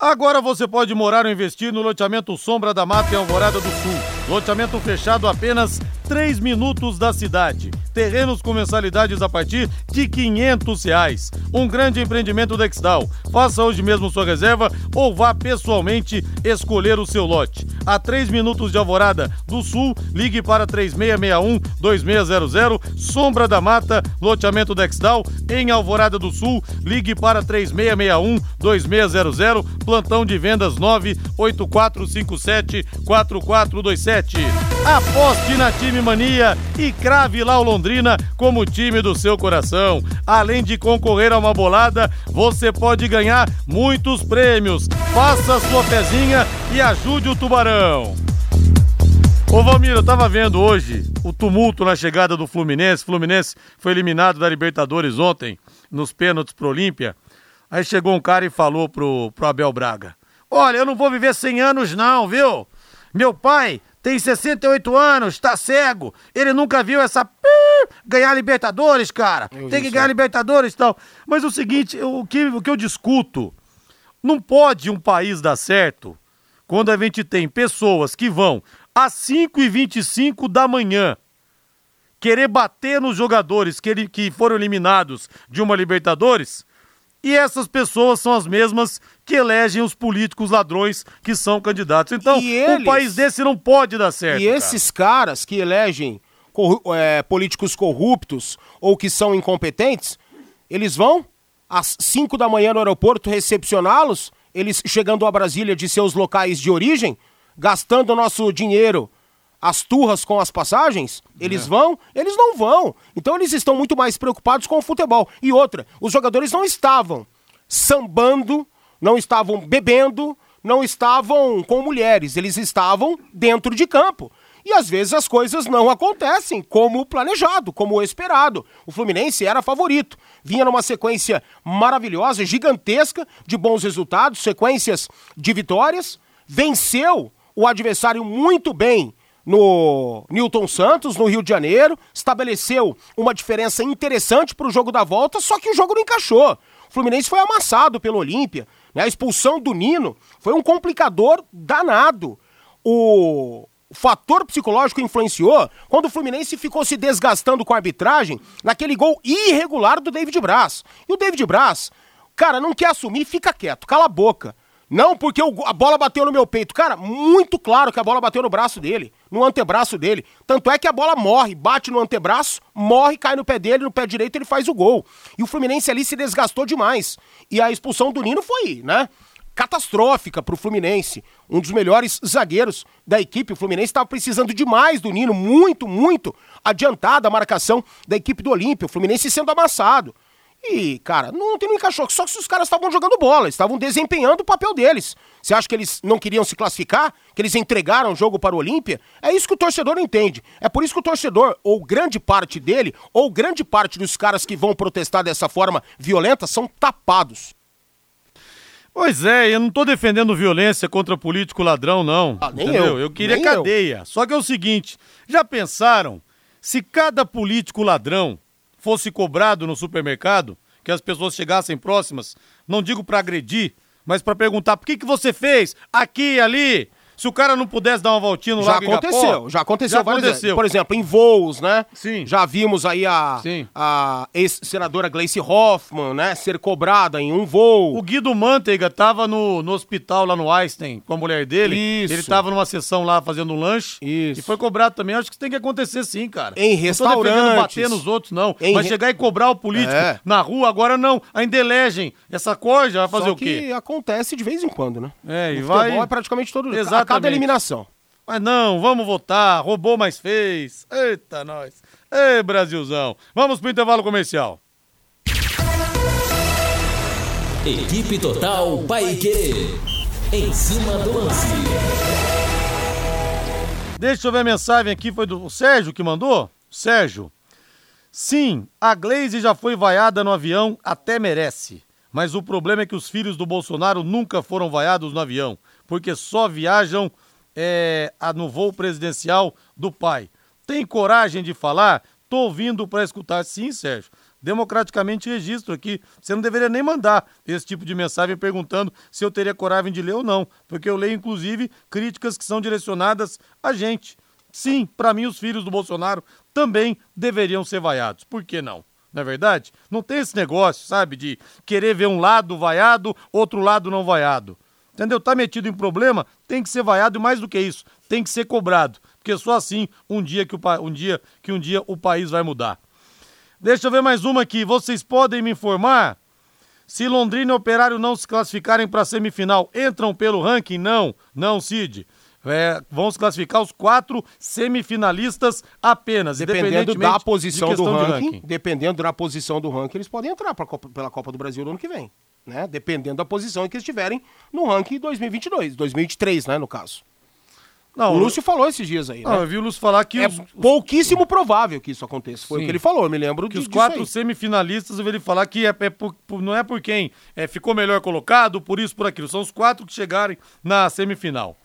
Agora você pode morar ou investir no loteamento Sombra da Mata em Alvorada do Sul. Loteamento fechado apenas 3 minutos da cidade. Terrenos com mensalidades a partir de 500 reais. Um grande empreendimento da Exdal. Faça hoje mesmo sua reserva ou vá pessoalmente escolher o seu lote. A 3 minutos de Alvorada do Sul, ligue para 3661-2600. Sombra da Mata, loteamento da Exdal. Em Alvorada do Sul, ligue para 3661-2600. Plantão de vendas 98457-4427. Aposte na Time Mania e crave lá o Londrina como time do seu coração. Além de concorrer a uma bolada, você pode ganhar muitos prêmios. Faça sua pezinha e ajude o Tubarão. Ô Valmir, eu tava vendo hoje o tumulto na chegada do Fluminense. Fluminense foi eliminado da Libertadores ontem, nos pênaltis pro Olímpia. Aí chegou um cara e falou pro, pro Abel Braga: Olha, eu não vou viver 100 anos, não, viu? Meu pai tem 68 anos, tá cego. Ele nunca viu essa ganhar Libertadores, cara. Eu tem que ganhar aí. Libertadores e tal. Mas o seguinte, o que, o que eu discuto, não pode um país dar certo quando a gente tem pessoas que vão às 5h25 da manhã querer bater nos jogadores que, ele- que foram eliminados de uma Libertadores e essas pessoas são as mesmas que elegem os políticos ladrões que são candidatos. Então, E um eles- país desse não pode dar certo. E esses caras que elegem corru- é, políticos corruptos ou que são incompetentes, eles vão às 5 da manhã no aeroporto recepcioná-los, eles chegando a Brasília de seus locais de origem, gastando nosso dinheiro, as turras com as passagens, eles vão? Eles não vão. Então eles estão muito mais preocupados com o futebol. E outra, os jogadores não estavam sambando, não estavam bebendo, não estavam com mulheres, eles estavam dentro de campo. E às vezes as coisas não acontecem como planejado, como esperado. O Fluminense era favorito. Vinha numa sequência maravilhosa, gigantesca de bons resultados, sequências de vitórias. Venceu o adversário muito bem no Newton Santos, no Rio de Janeiro, estabeleceu uma diferença interessante para o jogo da volta, só que o jogo não encaixou. O Fluminense foi amassado pelo Olímpia. Né? A expulsão do Nino foi um complicador danado. O fator psicológico influenciou quando o Fluminense ficou se desgastando com a arbitragem naquele gol irregular do David Braz. E o David Braz, cara, não quer assumir, fica quieto, cala a boca. Não, porque a bola bateu no meu peito. Cara, muito claro que a bola bateu no braço dele, no antebraço dele. Tanto é que a bola morre, bate no antebraço, morre, cai no pé dele, no pé direito ele faz o gol. E o Fluminense ali se desgastou demais. E a expulsão do Nino foi, né? Catastrófica pro Fluminense. Um dos melhores zagueiros da equipe. O Fluminense estava precisando demais do Nino, muito, muito adiantada a marcação da equipe do Olímpia. O Fluminense sendo amassado. E, cara, não, não encaixou. Só que os caras estavam jogando bola, estavam desempenhando o papel deles. Você acha que eles não queriam se classificar? Que eles entregaram o jogo para o Olímpia? É isso que o torcedor não entende. É por isso que o torcedor, ou grande parte dele, ou grande parte dos caras que vão protestar dessa forma violenta, são tapados. Pois é, eu não tô defendendo violência contra político ladrão, não. Ah, nem entendeu? eu, Eu queria nem cadeia. Só que é o seguinte: já pensaram se cada político ladrão fosse cobrado no supermercado, que as pessoas chegassem próximas, não digo pra agredir, mas pra perguntar por que, que você fez aqui e ali? Se o cara não pudesse dar uma voltinha no Já Lago Igapó, aconteceu, já aconteceu já várias aconteceu. Por exemplo, em voos, né? Sim. Já vimos aí a, Sim. a ex-senadora Gleice Hoffmann, né? Ser cobrada em um voo. O Guido Manteiga tava no, no hospital lá no Einstein com a mulher dele. Isso. Ele tava numa sessão lá fazendo um lanche. Isso. E foi cobrado também. Acho que isso tem que acontecer sim, cara. Em Não tô restaurantes. bater nos outros, não. Em Mas re- chegar e cobrar o político É. na rua, agora não. Ainda elegem. Essa corja vai fazer Só o quê? que acontece de vez em quando, né? É, e vai- é praticamente todo a cada eliminação. Mas não, vamos votar. Roubou, mas fez. Eita, nós. Ei, Brasilzão. Vamos pro intervalo comercial. Equipe Total Paique. Em cima do lance. Deixa eu ver a mensagem aqui, foi do Sérgio que mandou? Sérgio. Sim, a Glaze já foi vaiada no avião, até merece. Mas o problema é que os filhos do Bolsonaro nunca foram vaiados no avião, porque só viajam é, no voo presidencial do pai. Tem coragem de falar? Tô ouvindo para escutar. Sim, Sérgio. Democraticamente registro aqui. Você não deveria nem mandar esse tipo de mensagem perguntando se eu teria coragem de ler ou não, porque eu leio inclusive críticas que são direcionadas a gente. sim, para mim os filhos do Bolsonaro também deveriam ser vaiados. Por que não? Não é verdade? Não tem esse negócio, sabe, de querer ver um lado vaiado, outro lado não vaiado. Entendeu? Tá metido em problema, tem que ser vaiado e mais do que isso, tem que ser cobrado, porque só assim um dia que, o, um dia, que um dia o país vai mudar. Deixa eu ver mais uma aqui. Vocês podem me informar se Londrina e Operário não se classificarem para a semifinal, entram pelo ranking? Não, não, Cid. É, vão se classificar os quatro semifinalistas apenas. Dependendo da posição do ranking, ranking, Dependendo da posição do ranking, eles podem entrar pra pela Copa do Brasil no ano que vem. Né? Dependendo da posição em que eles estiverem no ranking 2022, 2023, né, no caso. Não, o Lúcio falou esses dias aí. Não, né? eu vi o Lúcio falar que. É os, pouquíssimo provável que isso aconteça. Foi sim. o que ele falou, eu me lembro que de, os quatro semifinalistas, eu vi ele falar que é, é por, não é por quem é, ficou melhor colocado, por isso, por aquilo. São os quatro que chegarem na semifinal.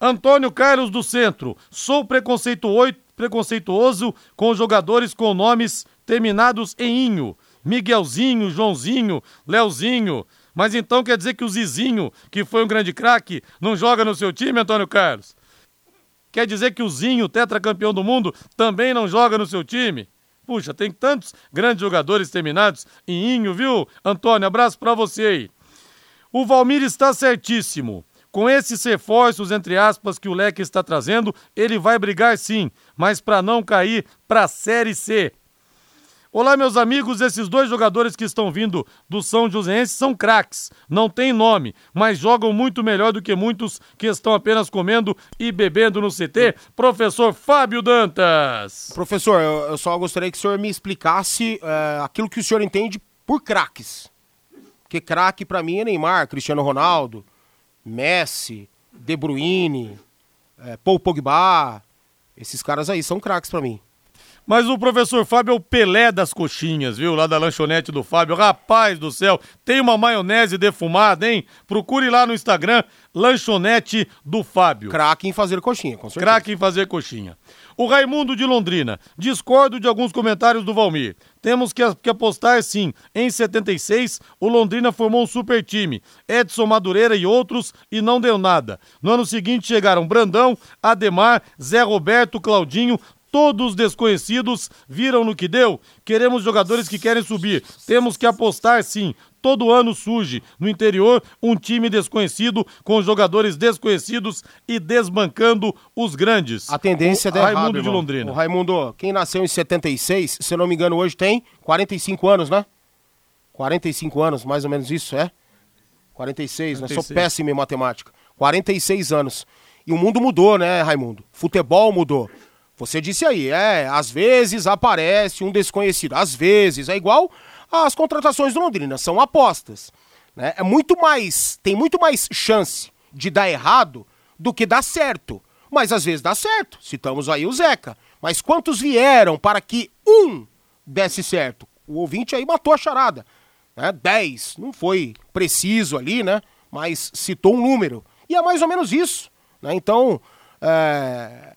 Antônio Carlos do Centro. Sou preconceituoso com jogadores com nomes terminados em inho. Miguelzinho, Joãozinho, Leozinho. Mas então quer dizer que o Zizinho, que foi um grande craque, não joga no seu time, Antônio Carlos? Quer dizer que o Zinho, tetracampeão do mundo, também não joga no seu time? Puxa, tem tantos grandes jogadores terminados em Inho, viu? Antônio, abraço para você aí. O Valmir está certíssimo. Com esses reforços, entre aspas, que o Leque está trazendo, ele vai brigar sim, mas para não cair para a Série C. Olá, meus amigos. Esses dois jogadores que estão vindo do São Joséense são craques. Não tem nome, mas jogam muito melhor do que muitos que estão apenas comendo e bebendo no CT. Professor Fábio Dantas. Professor, eu, só gostaria que o senhor me explicasse é, aquilo que o senhor entende por craques. Porque craque para mim é Neymar, Cristiano Ronaldo, Messi, De Bruyne, é, Paul Pogba. Esses caras aí são craques para mim. Mas o professor Fábio é o Pelé das coxinhas, viu? Lá da lanchonete do Fábio. Rapaz do céu, tem uma maionese defumada, hein? Procure lá no Instagram, lanchonete do Fábio. Craque em fazer coxinha, com certeza. Craque em fazer coxinha. O Raimundo de Londrina. Discordo de alguns comentários do Valmir. Temos que, que apostar sim. Em 76, o Londrina formou um super time. Edson Madureira e outros e não deu nada. No ano seguinte chegaram Brandão, Ademar, Zé Roberto, Claudinho, Todos desconhecidos viram no que deu? Queremos jogadores que querem subir. Temos que apostar sim. Todo ano surge no interior um time desconhecido com jogadores desconhecidos e desbancando os grandes. A tendência é Raimundo de Londrina. O Raimundo, quem nasceu em 76, se eu não me engano, hoje tem 45 anos, né? 45 anos, mais ou menos isso, é? 46, 46. né? Sou péssimo em matemática. 46 anos. E o mundo mudou, né, Raimundo? Futebol mudou. Você disse aí, é, às vezes aparece um desconhecido, às vezes, é igual às contratações do Londrina, são apostas. Né? É muito mais, tem muito mais chance de dar errado do que dar certo. Mas às vezes dá certo, citamos aí o Zeca. Mas quantos vieram para que um desse certo? O ouvinte aí matou a charada. Né? Dez, não foi preciso ali, né? Mas citou um número. E é mais ou menos isso. Né? Então, é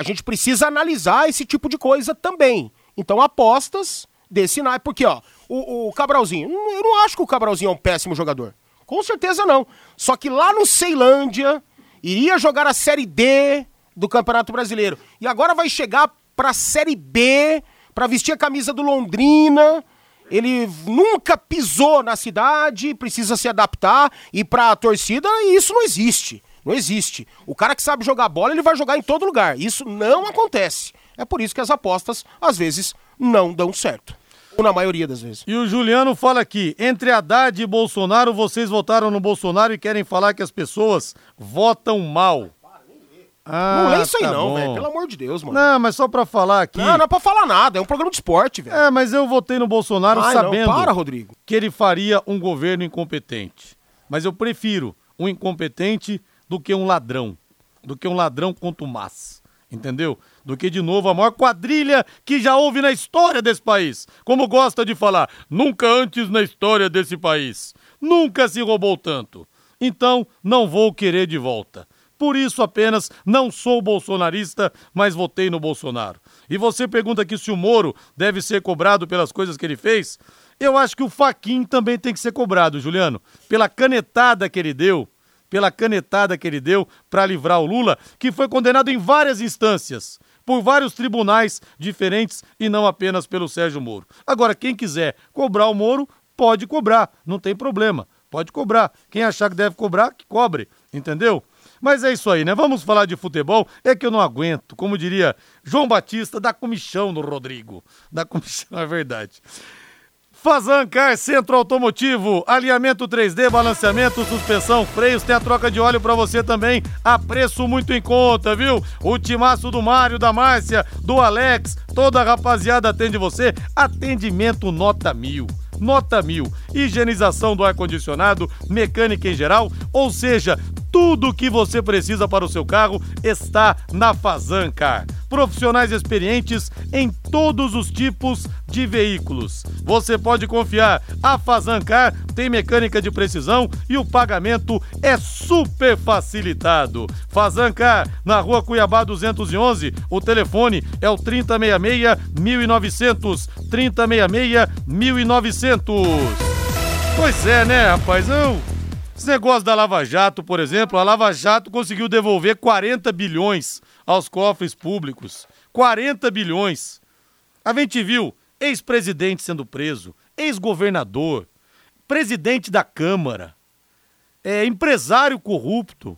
a gente precisa analisar esse tipo de coisa também. Então, apostas desse naipe, porque, ó, o, o Cabralzinho, eu não acho que o Cabralzinho é um péssimo jogador. Com certeza não. Só que lá no Ceilândia, iria jogar a Série D do Campeonato Brasileiro. E agora vai chegar pra Série B, para vestir a camisa do Londrina. Ele nunca pisou na cidade, precisa se adaptar. E pra torcida, isso não existe. Não existe. O cara que sabe jogar bola, ele vai jogar em todo lugar. Isso não acontece. É por isso que as apostas, às vezes, não dão certo. Ou na maioria das vezes. E o Juliano fala aqui: entre Haddad e Bolsonaro, vocês votaram no Bolsonaro e querem falar que as pessoas votam mal. Ah, não lê isso aí tá não, velho. Pelo amor de Deus, mano. Não, mas só pra falar aqui. Não, não é pra falar nada. É um programa de esporte, velho. É, mas eu votei no Bolsonaro Ai, sabendo não, para, Rodrigo. que ele faria um governo incompetente. Mas eu prefiro um incompetente do que um ladrão, do que um ladrão contumaz, entendeu? Do que, de novo, a maior quadrilha que já houve na história desse país. Como gosta de falar, nunca antes na história desse país. Nunca se roubou tanto. Então, não vou querer de volta. Por isso apenas não sou bolsonarista, mas votei no Bolsonaro. E você pergunta aqui se o Moro deve ser cobrado pelas coisas que ele fez? Eu acho que o Faquin também tem que ser cobrado, Juliano, pela canetada que ele deu pela canetada que ele deu para livrar o Lula, que foi condenado em várias instâncias por vários tribunais diferentes e não apenas pelo Sérgio Moro. Agora, quem quiser cobrar o Moro, pode cobrar, não tem problema, pode cobrar. Quem achar que deve cobrar, que cobre, entendeu? Mas é isso aí, né? Vamos falar de futebol. É que eu não aguento, como diria João Batista, dá comichão no Rodrigo. Dá comichão, é verdade. Fazan Car Centro Automotivo, alinhamento 3D, balanceamento, suspensão, freios, tem a troca de óleo para você também, a preço muito em conta, viu? O timaço do Mário, da Márcia, do Alex, toda a rapaziada atende você, atendimento nota mil. Nota mil. Higienização do ar-condicionado, mecânica em geral, ou seja, tudo o que você precisa para o seu carro está na Fazancar. Profissionais experientes em todos os tipos de veículos. Você pode confiar. A Fazancar tem mecânica de precisão e o pagamento é super facilitado. Fazancar, na rua Cuiabá 211. O telefone é o 3066 1900. 3066 1900. Pois é, né, rapazão? Esse negócio da Lava Jato, por exemplo, a Lava Jato conseguiu devolver 40 bilhões aos cofres públicos. 40 bilhões. A gente viu ex-presidente sendo preso, ex-governador, presidente da Câmara, é, empresário corrupto.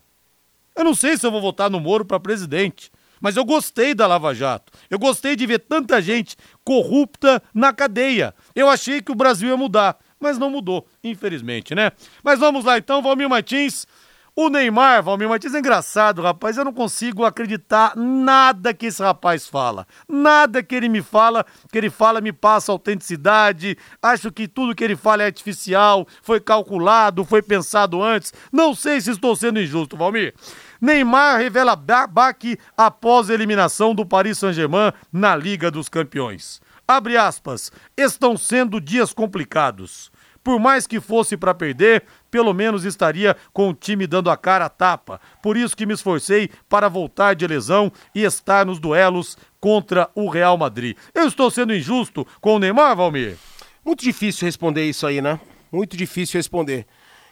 Eu não sei se eu vou votar no Moro para presidente, mas eu gostei da Lava Jato. Eu gostei de ver tanta gente corrupta na cadeia. Eu achei que o Brasil ia mudar mas não mudou, infelizmente, né? Mas vamos lá então, Valmir Martins. O Neymar, Valmir Martins, é engraçado, rapaz. Eu não consigo acreditar nada que esse rapaz fala. Nada que ele me fala, que ele fala me passa autenticidade. Acho que tudo que ele fala é artificial, foi calculado, foi pensado antes. Não sei se estou sendo injusto, Valmir. Neymar revela baque após a eliminação do Paris Saint-Germain na Liga dos Campeões. Abre aspas. Estão sendo dias complicados. Por mais que fosse para perder, pelo menos estaria com o time dando a cara a tapa. Por isso que me esforcei para voltar de lesão e estar nos duelos contra o Real Madrid. Eu estou sendo injusto com o Neymar, Valmir? Muito difícil responder isso aí, né? Muito difícil responder.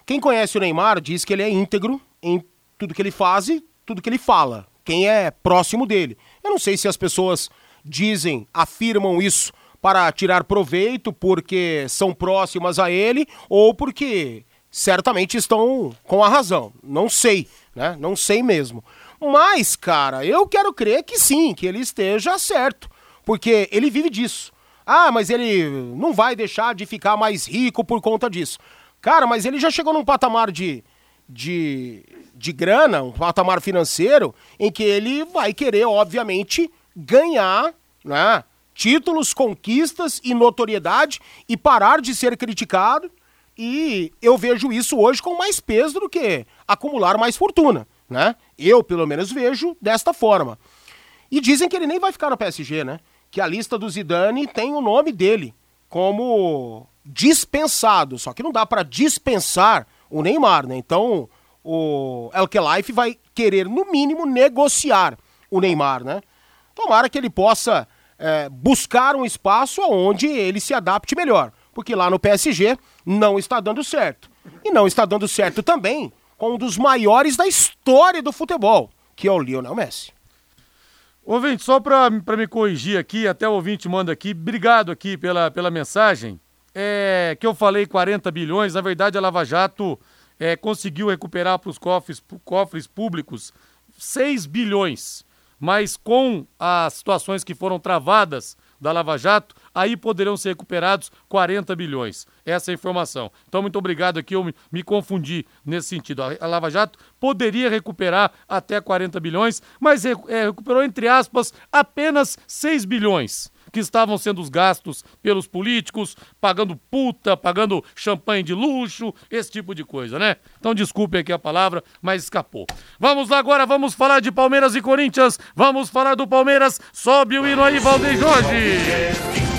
Quem conhece o Neymar diz que ele é íntegro em tudo que ele faz e tudo que ele fala. Quem é próximo dele. Eu não sei se as pessoas dizem, afirmam isso para tirar proveito porque são próximas a ele ou porque certamente estão com a razão. Não sei, né? Não sei mesmo. Mas, cara, eu quero crer que sim, que ele esteja certo, porque ele vive disso. Ah, mas ele não vai deixar de ficar mais rico por conta disso. Cara, mas ele já chegou num patamar de, de, de grana, um patamar financeiro, em que ele vai querer, obviamente, ganhar né, títulos, conquistas e notoriedade e parar de ser criticado. E eu vejo isso hoje com mais peso do que acumular mais fortuna. Né? Eu, pelo menos, vejo desta forma. E dizem que ele nem vai ficar no PSG, né? Que a lista do Zidane tem o nome dele como dispensado. Só que não dá para dispensar o Neymar, né? Então o El Life vai querer, no mínimo, negociar o Neymar, né? Tomara que ele possa é, buscar um espaço onde ele se adapte melhor. Porque lá no PSG não está dando certo. E não está dando certo também com um dos maiores da história do futebol, que é o Lionel Messi. Ouvinte, só para me corrigir aqui, até o ouvinte manda aqui, obrigado aqui pela, pela mensagem, é, que eu falei 40 bilhões, na verdade a Lava Jato é, conseguiu recuperar para os cofres, cofres públicos 6 bilhões mas com as situações que foram travadas da Lava Jato, aí poderão ser recuperados 40 bilhões. Essa é a informação. Então, muito obrigado aqui, eu me, confundi nesse sentido. A, a, Lava Jato poderia recuperar até 40 bilhões, mas é, recuperou, entre aspas, apenas 6 bilhões que estavam sendo os gastos pelos políticos, pagando puta, pagando champanhe de luxo, esse tipo de coisa, né? Então desculpe aqui a palavra, mas escapou. Vamos lá agora, vamos falar de Palmeiras e Corinthians. Vamos falar do Palmeiras. Sobe o hino aí, Valdeir Jorge.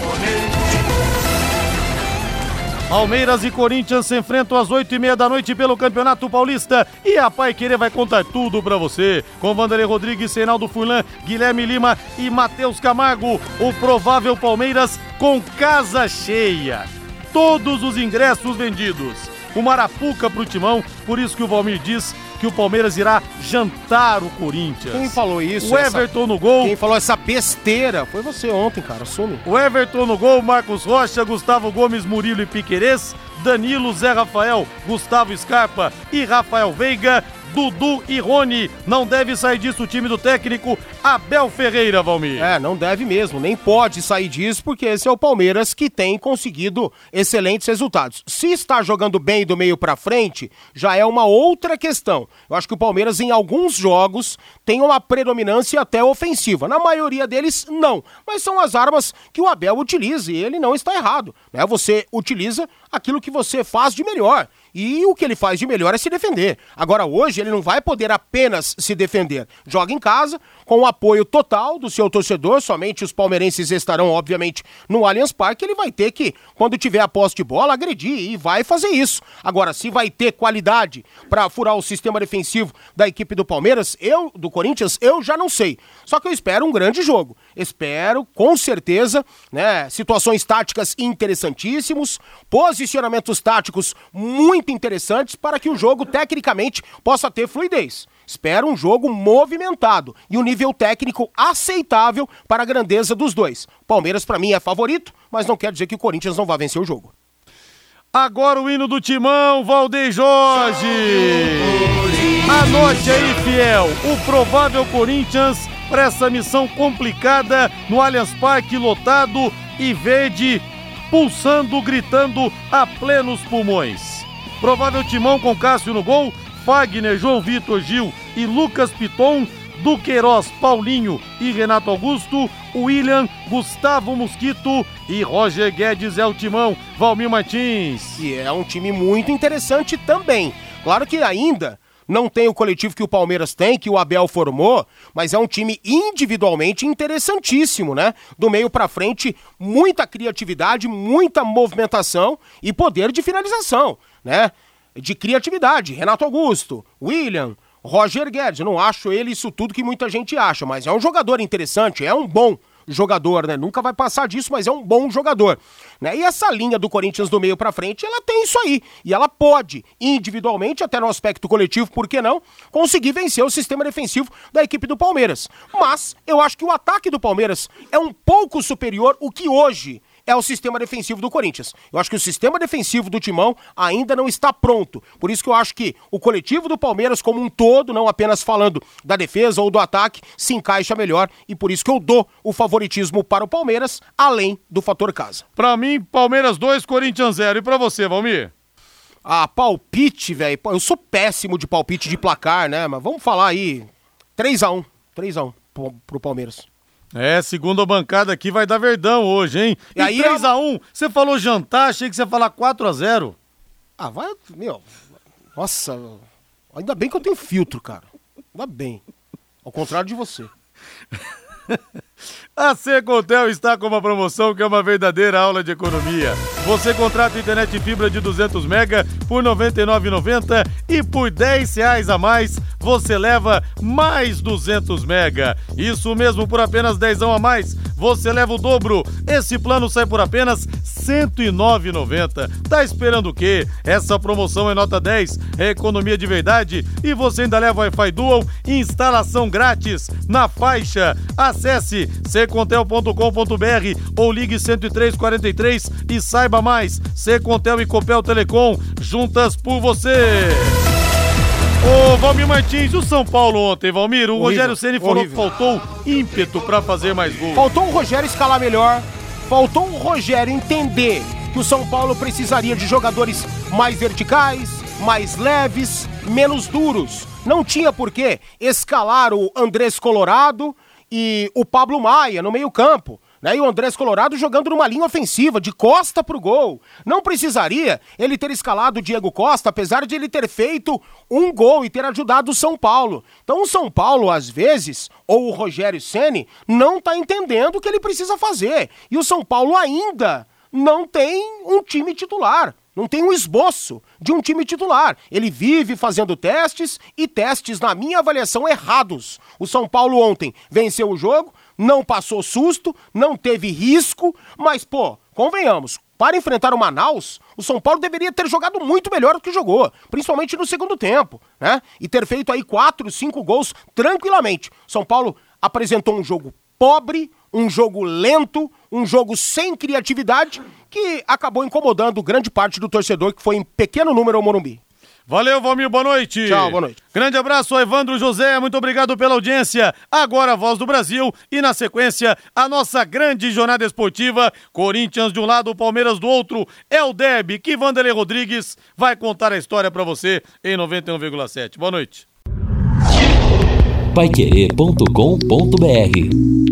Palmeiras e Corinthians se enfrentam às oito e meia da noite pelo Campeonato Paulista e a Pai Querer vai contar tudo para você. Com Vanderlei Rodrigues, Reinaldo Furlan, Guilherme Lima e Matheus Camargo, o provável Palmeiras com casa cheia. Todos os ingressos vendidos. O Marapuca pro Timão, por isso que o Valmir diz que o Palmeiras irá jantar o Corinthians. Quem falou isso? O Everton essa... no gol. Quem falou essa besteira foi você ontem, cara. Assume. O Everton no gol, Marcos Rocha, Gustavo Gomes, Murilo e Piquerez, Danilo, Zé Rafael, Gustavo Scarpa e Rafael Veiga. Dudu e Rony. Não deve sair disso o time do técnico Abel Ferreira, Valmir. É, não deve mesmo, nem pode sair disso, porque esse é o Palmeiras que tem conseguido excelentes resultados. Se está jogando bem do meio para frente, já é uma outra questão. Eu acho que o Palmeiras, em alguns jogos, tem uma predominância até ofensiva. Na maioria deles, não. Mas são as armas que o Abel utiliza e ele não está errado. Né? Você utiliza aquilo que você faz de melhor. E o que ele faz de melhor é se defender. Agora, hoje, ele não vai poder apenas se defender. Joga em casa, com o apoio total do seu torcedor, somente os palmeirenses estarão, obviamente, no Allianz Parque. Ele vai ter que, quando tiver a posse de bola, agredir e vai fazer isso. Agora, se vai ter qualidade para furar o sistema defensivo da equipe do Palmeiras, eu, do Corinthians, eu já não sei. Só que eu espero um grande jogo. Espero, com certeza, né, situações táticas interessantíssimos, posicionamentos táticos muito interessantes para que o jogo, tecnicamente, possa ter fluidez. Espero um jogo movimentado e um nível técnico aceitável para a grandeza dos dois. Palmeiras, para mim, é favorito, mas não quer dizer que o Corinthians não vai vencer o jogo. Agora o hino do Timão, Valdeir Jorge. Anote aí, fiel, o provável Corinthians para essa missão complicada no Allianz Parque lotado e verde, pulsando, gritando a plenos pulmões. Provável Timão com Cássio no gol, Fagner, João Vitor, Gil e Lucas Piton, Duqueiroz, Paulinho e Renato Augusto, William, Gustavo Mosquito e Roger Guedes é o timão, Valmir Martins. E é um time muito interessante também. Claro que ainda não tem o coletivo que o Palmeiras tem, que o Abel formou, mas é um time individualmente interessantíssimo, né? Do meio para frente, muita criatividade, muita movimentação e poder de finalização, né? De criatividade. Renato Augusto, William, Roger Guedes. Não acho ele isso tudo que muita gente acha, mas é um jogador interessante, é um bom jogador, né? Nunca vai passar disso, mas é um bom jogador. Né? E essa linha do Corinthians do meio para frente, ela tem isso aí. E ela pode, individualmente, até no aspecto coletivo, por que não, conseguir vencer o sistema defensivo da equipe do Palmeiras. Mas eu acho que o ataque do Palmeiras é um pouco superior o que hoje é o sistema defensivo do Corinthians. Eu acho que o sistema defensivo do Timão ainda não está pronto. Por isso que eu acho que o coletivo do Palmeiras como um todo, não apenas falando da defesa ou do ataque, se encaixa melhor e por isso que eu dou o favoritismo para o Palmeiras, além do fator casa. Para mim, Palmeiras 2, Corinthians 0. E para você, Valmir? Ah, palpite, velho. Eu sou péssimo de palpite de placar, né? Mas vamos falar aí. 3 a 1 3 a 1 pro, pro Palmeiras. É, segundo a bancada aqui vai dar verdão hoje, hein? E, e aí 3x1, é você falou jantar, achei que você ia falar 4x0. Ah, vai, meu. Nossa, ainda bem que eu tenho filtro, cara. Ainda bem. Ao contrário de você. A Secontel está com uma promoção que é uma verdadeira aula de economia. Você contrata internet fibra de 200 mega por R$ 99,90 e por 10 reais a mais você leva mais 200 mega. Isso mesmo, por apenas 10 a mais você leva o dobro. Esse plano sai por apenas R$ 109,90. Tá esperando o quê? Essa promoção é nota 10, é economia de verdade e você ainda leva Wi-Fi Dual e instalação grátis na faixa. Acesse secontel.com.br ou ligue 10343 e saiba mais. Secontel e Copel Telecom, juntas por você. Ô, Valmir Martins, o São Paulo ontem, Valmir, o horrível, Rogério Ceni falou que faltou ímpeto para fazer mais gols. Faltou o Rogério escalar melhor, faltou o Rogério entender que o São Paulo precisaria de jogadores mais verticais, mais leves, menos duros. Não tinha por que escalar o Andrés Colorado e o Pablo Maia no meio-campo. Né? E o Andrés Colorado jogando numa linha ofensiva, de costa pro gol. Não precisaria ele ter escalado o Diego Costa, apesar de ele ter feito um gol e ter ajudado o São Paulo. Então o São Paulo, às vezes, ou o Rogério Ceni não está entendendo o que ele precisa fazer. E o São Paulo ainda não tem um time titular. Não tem um esboço de um time titular. Ele vive fazendo testes e testes, na minha avaliação, errados. O São Paulo ontem venceu o jogo, não passou susto, não teve risco, mas, pô, convenhamos, para enfrentar o Manaus, O São Paulo deveria ter jogado muito melhor do que jogou, principalmente no segundo tempo, né? E ter feito aí quatro, cinco gols tranquilamente. São Paulo apresentou um jogo pobre, um jogo lento, um jogo sem criatividade, que acabou incomodando grande parte do torcedor que foi em pequeno número ao Morumbi. Valeu, Valmir, boa noite. Tchau, boa noite. Grande abraço, Evandro José, muito obrigado pela audiência. Agora a Voz do Brasil e na sequência a nossa grande jornada esportiva, Corinthians de um lado, Palmeiras do outro, é o Deb, que Vanderlei Rodrigues vai contar a história para você em 91,7. Boa noite. Paiquerê.com.br